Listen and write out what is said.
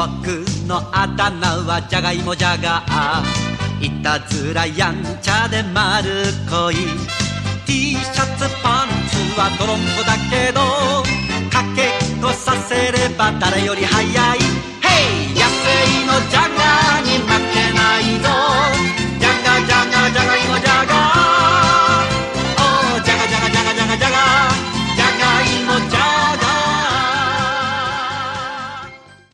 僕のあだ名はじゃがいもじゃがいたずらやんちゃでまるこい。T シャツパンツは泥んこだけどかけっこさせれば誰より早い。